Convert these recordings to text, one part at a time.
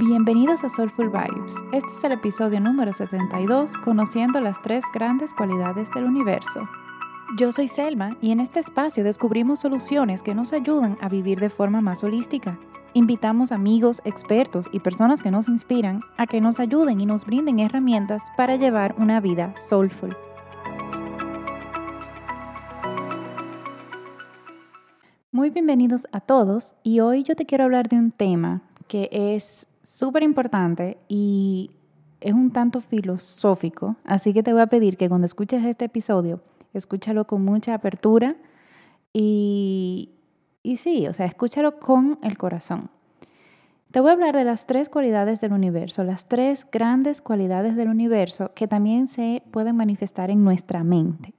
Bienvenidos a Soulful Vibes. Este es el episodio número 72, conociendo las tres grandes cualidades del universo. Yo soy Selma y en este espacio descubrimos soluciones que nos ayudan a vivir de forma más holística. Invitamos amigos, expertos y personas que nos inspiran a que nos ayuden y nos brinden herramientas para llevar una vida soulful. Muy bienvenidos a todos y hoy yo te quiero hablar de un tema que es súper importante y es un tanto filosófico, así que te voy a pedir que cuando escuches este episodio, escúchalo con mucha apertura y, y sí, o sea, escúchalo con el corazón. Te voy a hablar de las tres cualidades del universo, las tres grandes cualidades del universo que también se pueden manifestar en nuestra mente.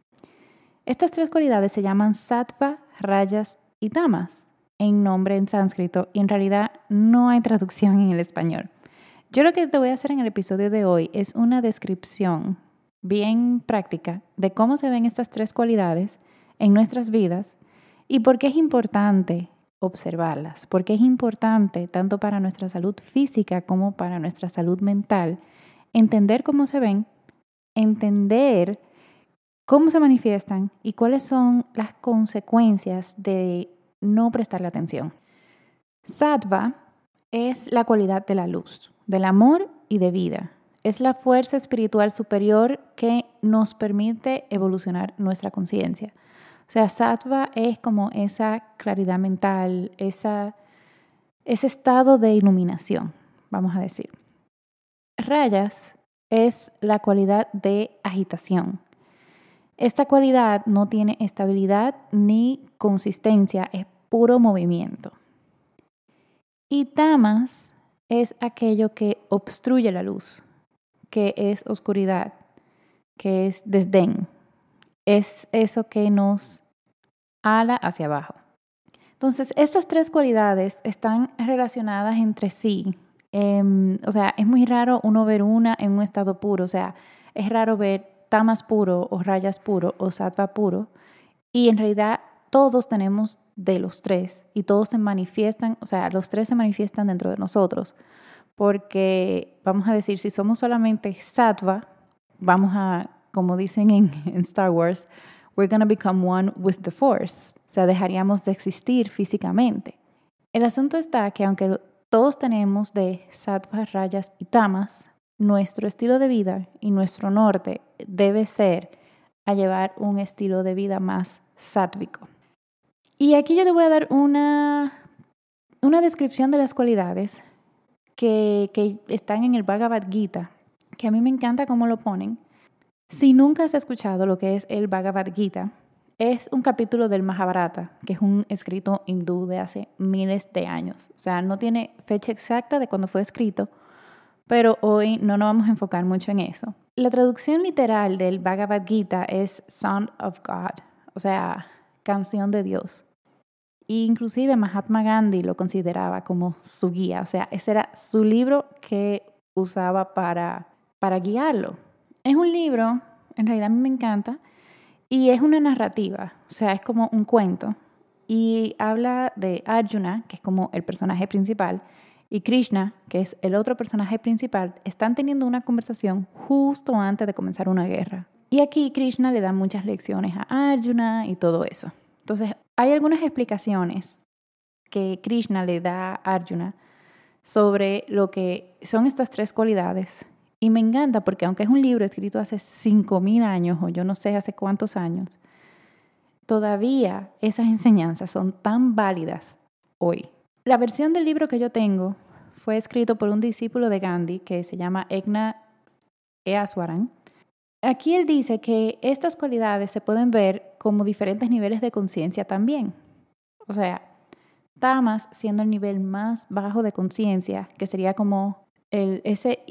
Estas tres cualidades se llaman sattva, rayas y tamas en nombre en sánscrito y en realidad no hay traducción en el español. Yo lo que te voy a hacer en el episodio de hoy es una descripción bien práctica de cómo se ven estas tres cualidades en nuestras vidas y por qué es importante observarlas, porque es importante tanto para nuestra salud física como para nuestra salud mental entender cómo se ven, entender cómo se manifiestan y cuáles son las consecuencias de no prestarle atención. Sattva es la cualidad de la luz, del amor y de vida. Es la fuerza espiritual superior que nos permite evolucionar nuestra conciencia. O sea, sattva es como esa claridad mental, ese estado de iluminación, vamos a decir. Rayas es la cualidad de agitación, esta cualidad no tiene estabilidad ni consistencia, es puro movimiento. Y tamas es aquello que obstruye la luz, que es oscuridad, que es desdén. Es eso que nos ala hacia abajo. Entonces, estas tres cualidades están relacionadas entre sí. Em, o sea, es muy raro uno ver una en un estado puro. O sea, es raro ver tamas puro o rayas puro o sattva puro. Y en realidad todos tenemos de los tres y todos se manifiestan, o sea, los tres se manifiestan dentro de nosotros. Porque vamos a decir, si somos solamente sattva, vamos a, como dicen en, Star Wars, we're going to become one with the force. O sea, dejaríamos de existir físicamente. El asunto está que aunque todos tenemos de sattva, rayas y tamas, nuestro estilo de vida y nuestro norte debe ser a llevar un estilo de vida más sátvico. Y aquí yo te voy a dar una, una descripción de las cualidades que, que están en el Bhagavad Gita, que a mí me encanta cómo lo ponen. Si nunca has escuchado lo que es el Bhagavad Gita, es un capítulo del Mahabharata, que es un escrito hindú de hace miles de años. O sea, no tiene fecha exacta de cuando fue escrito, pero hoy no nos vamos a enfocar mucho en eso. La traducción literal del Bhagavad Gita es Son of God, o sea, canción de Dios. Inclusive Mahatma Gandhi lo consideraba como su guía, o sea, ese era su libro que usaba para, para guiarlo. Es un libro, en realidad a mí me encanta, y es una narrativa, o sea, es como un cuento. Y habla de Arjuna, que es como el personaje principal, y Krishna, que es el otro personaje principal, están teniendo una conversación justo antes de comenzar una guerra. Y aquí Krishna le da muchas lecciones a Arjuna y todo eso. Entonces, hay algunas explicaciones que Krishna le da a Arjuna sobre lo que son estas tres cualidades. Y me encanta porque aunque es un libro escrito hace 5.000 años o yo no sé hace cuántos años, todavía esas enseñanzas son tan válidas hoy. La versión del libro que yo tengo fue escrito por un discípulo de Gandhi que se llama Egna Easwaran. Aquí él dice que estas cualidades se pueden ver como diferentes niveles de conciencia también. O sea, tamas siendo el nivel más bajo de conciencia, que sería como el, ese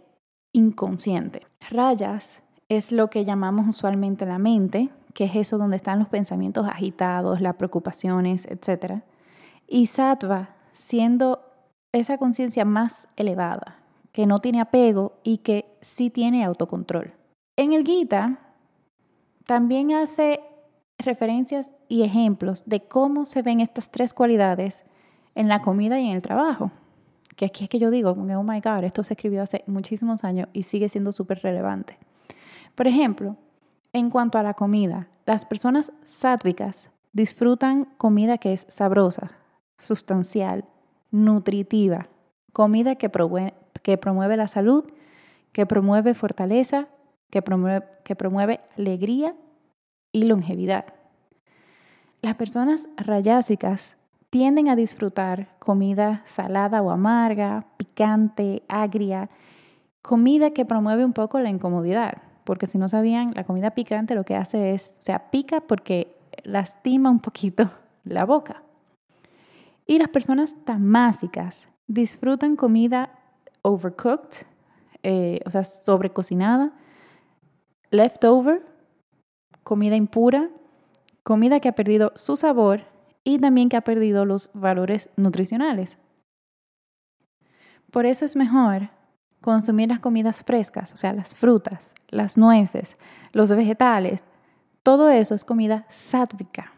inconsciente. Rayas es lo que llamamos usualmente la mente, que es eso donde están los pensamientos agitados, las preocupaciones, etc. Y sattva siendo esa conciencia más elevada, que no tiene apego y que sí tiene autocontrol. En el Gita también hace referencias y ejemplos de cómo se ven estas tres cualidades en la comida y en el trabajo. que aquí es que yo digo, oh my God, esto se escribió hace muchísimos años y sigue siendo súper relevante. Por ejemplo, en cuanto a la comida, las personas sádvicas disfrutan comida que es sabrosa, sustancial, nutritiva, comida que que promueve la salud, que promueve fortaleza, que promueve, alegría y longevidad. Las personas rayásicas tienden a disfrutar comida salada o amarga, picante, agria, comida que promueve un poco la incomodidad, porque si no sabían, la comida picante lo que hace es, o sea, pica porque lastima un poquito la boca. Y las personas tamásicas disfrutan comida overcooked, eh, o sea, sobrecocinada, leftover, comida impura, comida que ha perdido su sabor y también que ha perdido los valores nutricionales. Por eso es mejor consumir las comidas frescas, o sea, las frutas, las nueces, los vegetales. Todo eso es comida sátvica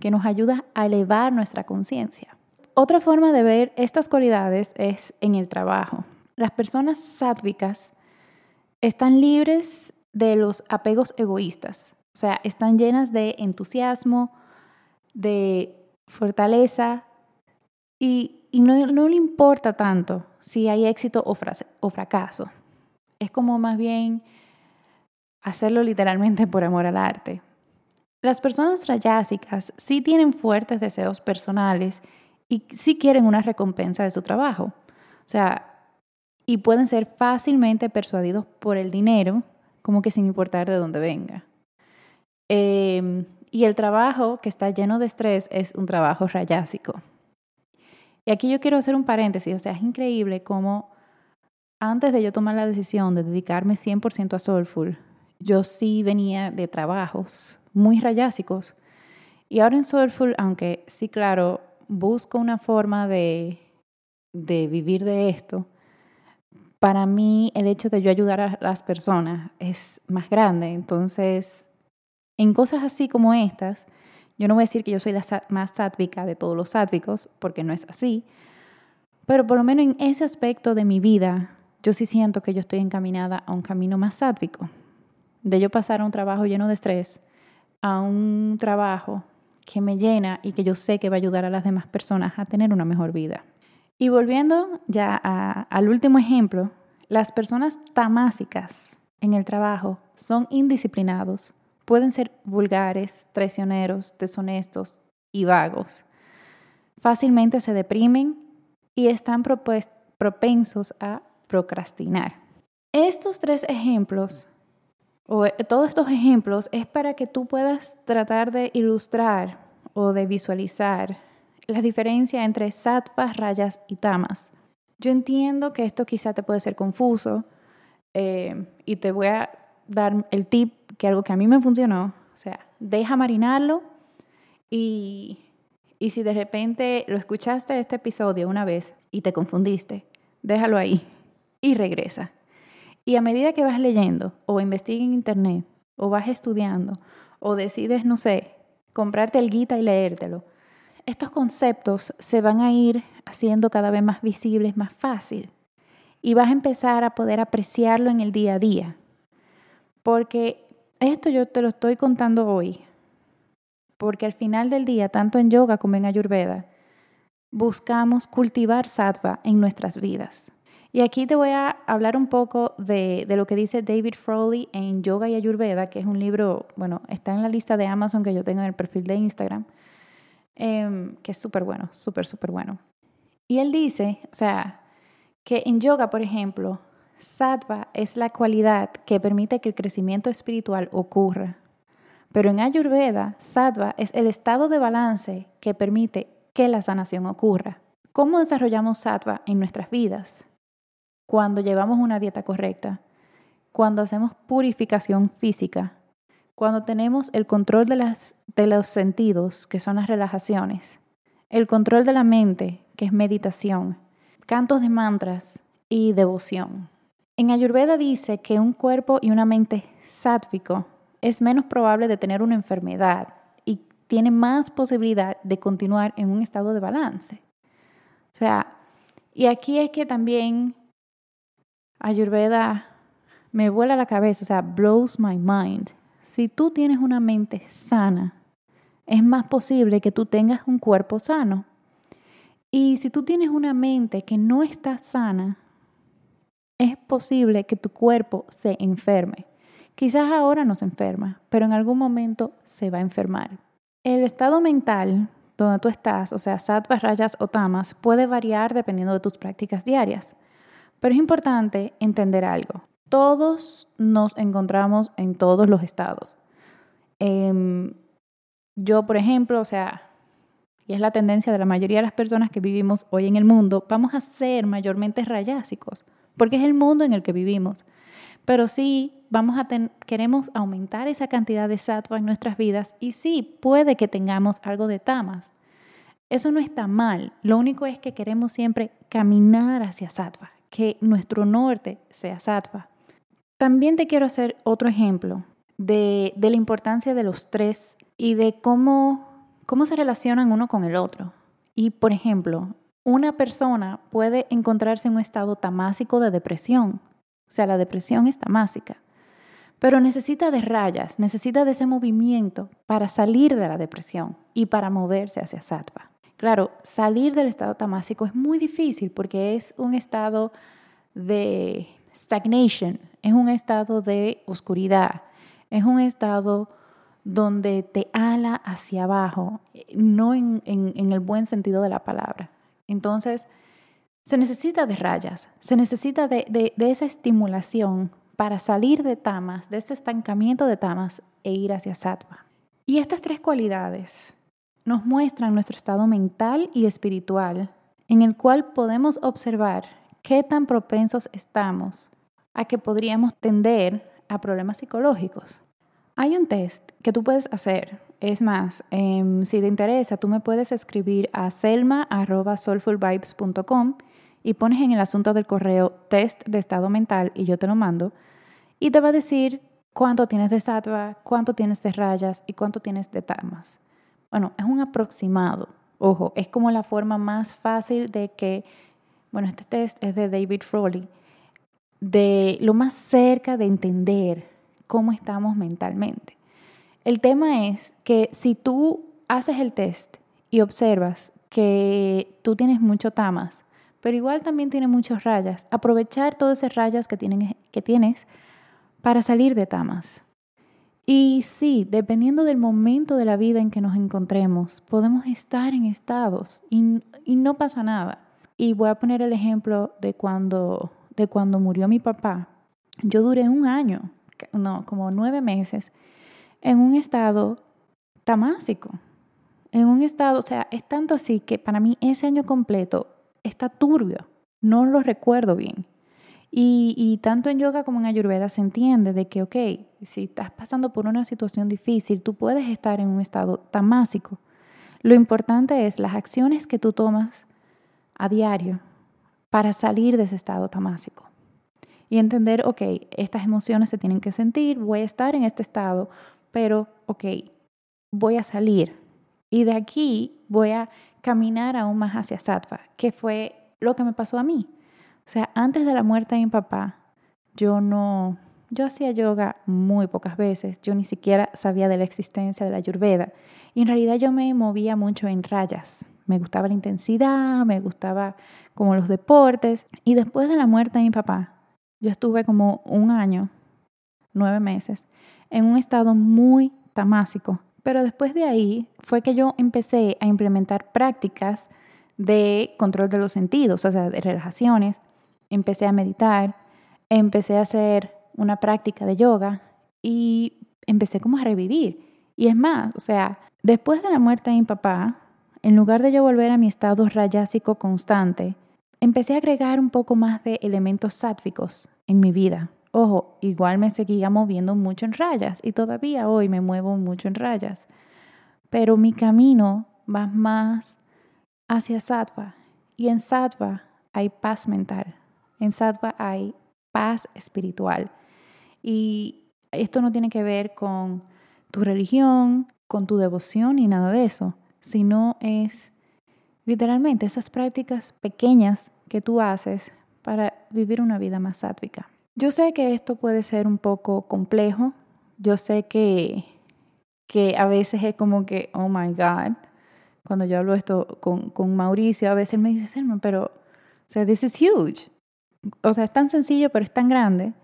que nos ayuda a elevar nuestra conciencia. Otra forma de ver estas cualidades es en el trabajo. Las personas sátvicas están libres de los apegos egoístas, o sea, están llenas de entusiasmo, de fortaleza y, no, no, le importa tanto si hay éxito o, fracaso. Es como más bien hacerlo literalmente por amor al arte. Las personas rayásicas sí tienen fuertes deseos personales y sí quieren una recompensa de su trabajo. O sea, y pueden ser fácilmente persuadidos por el dinero, como que sin importar de dónde venga. Eh, y el trabajo que está lleno de estrés es un trabajo rayásico. Y aquí yo quiero hacer un paréntesis, o sea, es increíble cómo antes de yo tomar la decisión de dedicarme 100% a Soulful, yo sí venía de trabajos muy rayásicos. Y ahora en Soulful, aunque sí, claro, busco una forma de, de vivir de esto, para mí el hecho de yo ayudar a las personas es más grande. Entonces, en cosas así como estas, yo no voy a decir que yo soy la más sátvica de todos los sátvicos, porque no es así, pero por lo menos en ese aspecto de mi vida, yo sí siento que yo estoy encaminada a un camino más sátvico, de yo pasar a un trabajo lleno de estrés, a un trabajo que me llena y que yo sé que va a ayudar a las demás personas a tener una mejor vida. Y volviendo ya al último ejemplo, las personas tamásicas en el trabajo son indisciplinados, pueden ser vulgares, traicioneros, deshonestos y vagos. Fácilmente se deprimen y están propensos a procrastinar. Estos tres ejemplos, o eh, todos estos ejemplos, es para que tú puedas tratar de ilustrar o de visualizar la diferencia entre sattvas, rayas y tamas. Yo entiendo que esto quizá te puede ser confuso eh, y te voy a dar el tip que algo que a mí me funcionó, o sea, deja marinarlo y, y si de repente lo escuchaste este episodio una vez y te confundiste, déjalo ahí y regresa. Y a medida que vas leyendo o investigas en internet o vas estudiando o decides, no sé, comprarte el guita y leértelo, estos conceptos se van a ir haciendo cada vez más visibles, más fácil. Y vas a empezar a poder apreciarlo en el día a día. Porque esto yo te lo estoy contando hoy, porque al final del día, tanto en yoga como en ayurveda, buscamos cultivar sattva en nuestras vidas. Y aquí te voy a hablar un poco de, lo que dice David Froley en Yoga y Ayurveda, que es un libro, bueno, está en la lista de Amazon que yo tengo en el perfil de Instagram, em, que es súper bueno, súper, súper bueno. Y él dice, o sea, que en yoga, por ejemplo, Sattva es la cualidad que permite que el crecimiento espiritual ocurra. Pero en Ayurveda, Sattva es el estado de balance que permite que la sanación ocurra. ¿Cómo desarrollamos Sattva en nuestras vidas? Cuando llevamos una dieta correcta, cuando hacemos purificación física, cuando tenemos el control de, las, de los sentidos, que son las relajaciones, el control de la mente, que es meditación, cantos de mantras y devoción. En Ayurveda dice que un cuerpo y una mente sátvico es menos probable de tener una enfermedad y tiene más posibilidad de continuar en un estado de balance. O sea, Y aquí es que también Ayurveda me vuela la cabeza, o sea, blows my mind. Si tú tienes una mente sana, es más posible que tú tengas un cuerpo sano. Y si tú tienes una mente que no está sana, es posible que tu cuerpo se enferme. Quizás ahora no se enferma, pero en algún momento se va a enfermar. El estado mental donde tú estás, o sea, sattvas, rayas o tamas, puede variar dependiendo de tus prácticas diarias. Pero es importante entender algo. Todos nos encontramos en todos los estados. Em, yo, por ejemplo, o sea, y es la tendencia de la mayoría de las personas que vivimos hoy en el mundo, vamos a ser mayormente rayásicos, porque es el mundo en el que vivimos. Pero sí, vamos a queremos aumentar esa cantidad de sattva en nuestras vidas y sí, puede que tengamos algo de tamas. Eso no está mal, lo único es que queremos siempre caminar hacia sattva, que nuestro norte sea sattva. También te quiero hacer otro ejemplo de, de la importancia de los tres y de cómo, cómo se relacionan uno con el otro. Y, por ejemplo, una persona puede encontrarse en un estado tamásico de depresión. O sea, la depresión es tamásica. Pero necesita de rayas, necesita de ese movimiento para salir de la depresión y para moverse hacia sattva. Claro, salir del estado tamásico es muy difícil porque es un estado de stagnation, es un estado de oscuridad, es un estado donde te ala hacia abajo, no en, el buen sentido de la palabra. Entonces, se necesita de rayas, se necesita de, de, esa estimulación para salir de tamas, de ese estancamiento de tamas e ir hacia sattva. Y estas tres cualidades nos muestran nuestro estado mental y espiritual, en el cual podemos observar qué tan propensos estamos a que podríamos tender a problemas psicológicos. Hay un test que tú puedes hacer. Es más, em, si te interesa, tú me puedes escribir a selma.soulfulvibes.com y pones en el asunto del correo test de estado mental y yo te lo mando. Y te va a decir cuánto tienes de sattva, cuánto tienes de rayas y cuánto tienes de tamas. Bueno, es un aproximado. Ojo, es como la forma más fácil de que, bueno, este test es de David Froley, de lo más cerca de entender cómo estamos mentalmente. El tema es que si tú haces el test y observas que tú tienes mucho tamas, pero igual también tienes muchas rayas, aprovechar todas esas rayas que, que tienes para salir de tamas. Y sí, dependiendo del momento de la vida en que nos encontremos, podemos estar en estados y, y no pasa nada. Y voy a poner el ejemplo de cuando, de cuando murió mi papá. Yo duré un año no, como nueve meses, en un estado tamásico. En un estado, o sea, es tanto así que para mí ese año completo está turbio, no lo recuerdo bien. Y, tanto en yoga como en ayurveda se entiende de que, ok, si estás pasando por una situación difícil, tú puedes estar en un estado tamásico. Lo importante es las acciones que tú tomas a diario para salir de ese estado tamásico y entender, ok, estas emociones se tienen que sentir, voy a estar en este estado, pero, ok, voy a salir y de aquí voy a caminar aún más hacia sattva, que fue lo que me pasó a mí. O sea, antes de la muerte de mi papá, yo no, yo hacía yoga muy pocas veces, yo ni siquiera sabía de la existencia de la ayurveda y en realidad yo me movía mucho en rayas. Me gustaba la intensidad, me gustaba como los deportes y después de la muerte de mi papá, yo estuve como un año, nueve meses, en un estado muy tamásico. Pero después de ahí fue que yo empecé a implementar prácticas de control de los sentidos, o sea, de relajaciones. Empecé a meditar, empecé a hacer una práctica de yoga y empecé como a revivir. Y es más, o sea, después de la muerte de mi papá, en lugar de yo volver a mi estado rayásico constante, empecé a agregar un poco más de elementos sátficos en mi vida. Ojo, igual me seguía moviendo mucho en rayas y todavía hoy me muevo mucho en rayas. Pero mi camino va más hacia sattva. Y en sattva hay paz mental. En sattva hay paz espiritual. Y esto no tiene que ver con tu religión, con tu devoción ni nada de eso, sino es literalmente esas prácticas pequeñas que tú haces para vivir una vida más sátvica. Yo sé que esto puede ser un poco complejo, yo sé que, que a veces es como que, oh my God, cuando yo hablo esto con, con Mauricio, a veces me dice, Selma, pero, o sea, this is huge. O sea, es tan sencillo, pero es tan grande,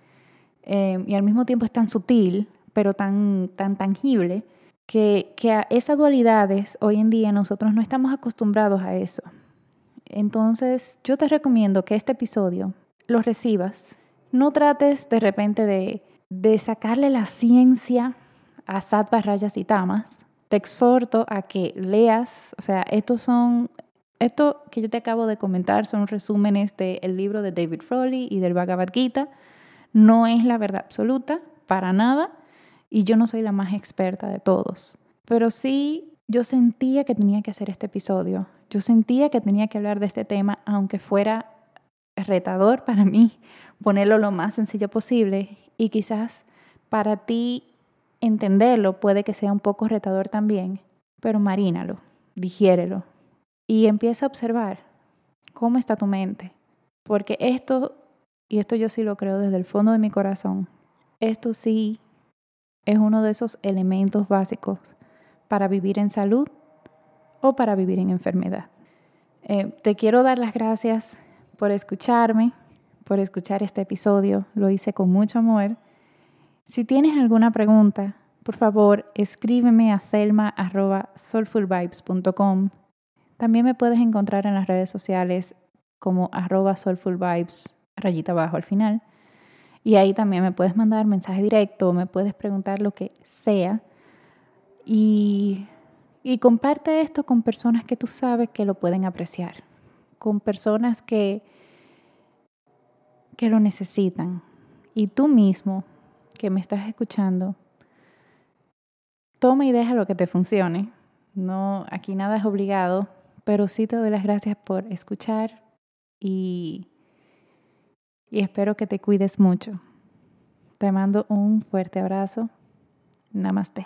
eh, y al mismo tiempo es tan sutil, pero tan, tan tangible, que, a esas dualidades hoy en día nosotros no estamos acostumbrados a eso. Entonces, yo te recomiendo que este episodio lo recibas. No trates de repente de, de sacarle la ciencia a Sattva, Rayas y Tamas. Te exhorto a que leas, o sea, estos son, esto que yo te acabo de comentar son resúmenes del libro de David Froley y del Bhagavad Gita. No es la verdad absoluta, para nada, y yo no soy la más experta de todos. Pero sí, yo sentía que tenía que hacer este episodio. Yo sentía que tenía que hablar de este tema, aunque fuera retador para mí, ponerlo lo más sencillo posible y quizás para ti entenderlo puede que sea un poco retador también, pero marínalo, digiérelo y empieza a observar cómo está tu mente. Porque esto, y esto yo sí lo creo desde el fondo de mi corazón, esto sí es uno de esos elementos básicos para vivir en salud o para vivir en enfermedad. Eh, te quiero dar las gracias por escucharme, por escuchar este episodio. Lo hice con mucho amor. Si tienes alguna pregunta, por favor, escríbeme a selma.soulfulvibes.com. También me puedes encontrar en las redes sociales como arroba soulfulvibes, rayita abajo al final. Y ahí también me puedes mandar mensaje directo, me puedes preguntar lo que sea. Y y comparte esto con personas que tú sabes que lo pueden apreciar, con personas que, que lo necesitan. Y tú mismo, que me estás escuchando, toma y deja lo que te funcione. No, aquí nada es obligado, pero sí te doy las gracias por escuchar y, y espero que te cuides mucho. Te mando un fuerte abrazo. Namaste.